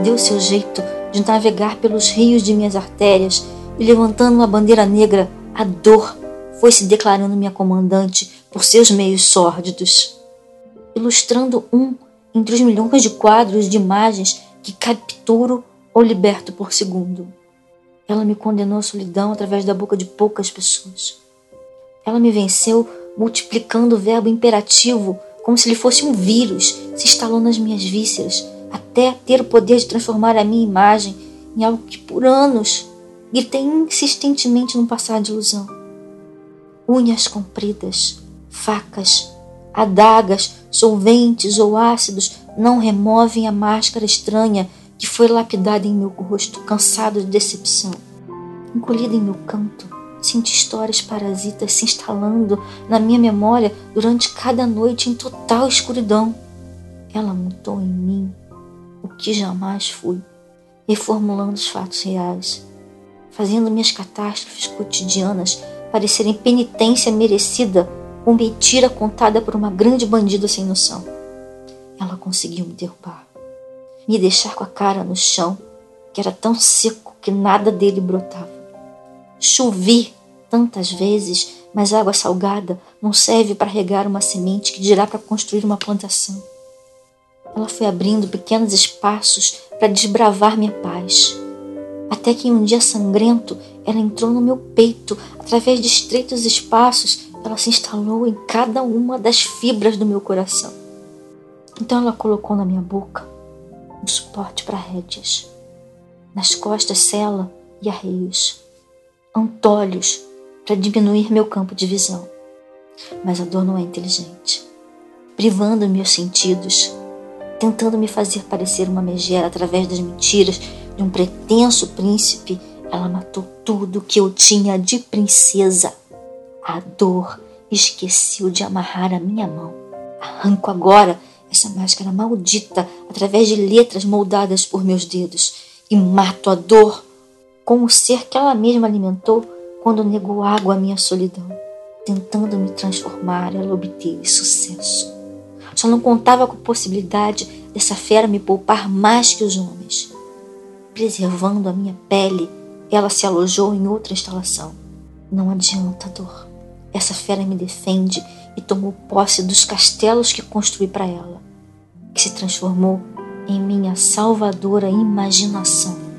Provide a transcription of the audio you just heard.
deu seu jeito de navegar pelos rios de minhas artérias e levantando uma bandeira negra, a dor foi se declarando minha comandante por seus meios sórdidos, ilustrando um entre os milhões de quadros de imagens que capturo ou liberto por segundo. Ela me condenou à solidão através da boca de poucas pessoas. Ela me venceu multiplicando o verbo imperativo como se ele fosse um vírus, se instalou nas minhas vísceras, até ter o poder de transformar a minha imagem em algo que por anos gritei insistentemente num passar de ilusão. Unhas compridas, facas, adagas, solventes ou ácidos não removem a máscara estranha que foi lapidada em meu rosto, cansado de decepção. Encolhida em meu canto, senti histórias parasitas se instalando na minha memória durante cada noite em total escuridão. Ela montou em mim o que jamais fui, reformulando os fatos reais, fazendo minhas catástrofes cotidianas parecerem penitência merecida ou mentira contada por uma grande bandida sem noção. Ela conseguiu me derrubar, me deixar com a cara no chão, que era tão seco que nada dele brotava. Chovi tantas vezes, mas água salgada não serve para regar uma semente que dirá para construir uma plantação. Ela foi abrindo pequenos espaços para desbravar minha paz. Até que em um dia sangrento, ela entrou no meu peito, através de estreitos espaços, ela se instalou em cada uma das fibras do meu coração. Então ela colocou na minha boca um suporte para rédeas, nas costas cela e arreios, antolhos para diminuir meu campo de visão. Mas a dor não é inteligente, privando meus sentidos, tentando me fazer parecer uma megera através das mentiras de um pretenso príncipe. Ela matou tudo que eu tinha de princesa. A dor esqueceu de amarrar a minha mão. Arranco agora essa máscara maldita através de letras moldadas por meus dedos e mato a dor com o ser que ela mesma alimentou quando negou água à minha solidão. Tentando me transformar, ela obteve sucesso. Só não contava com a possibilidade dessa fera me poupar mais que os homens. Preservando a minha pele, ela se alojou em outra instalação. Não adianta, dor. Essa fera me defende e tomou posse dos castelos que construí para ela, que se transformou em minha salvadora imaginação.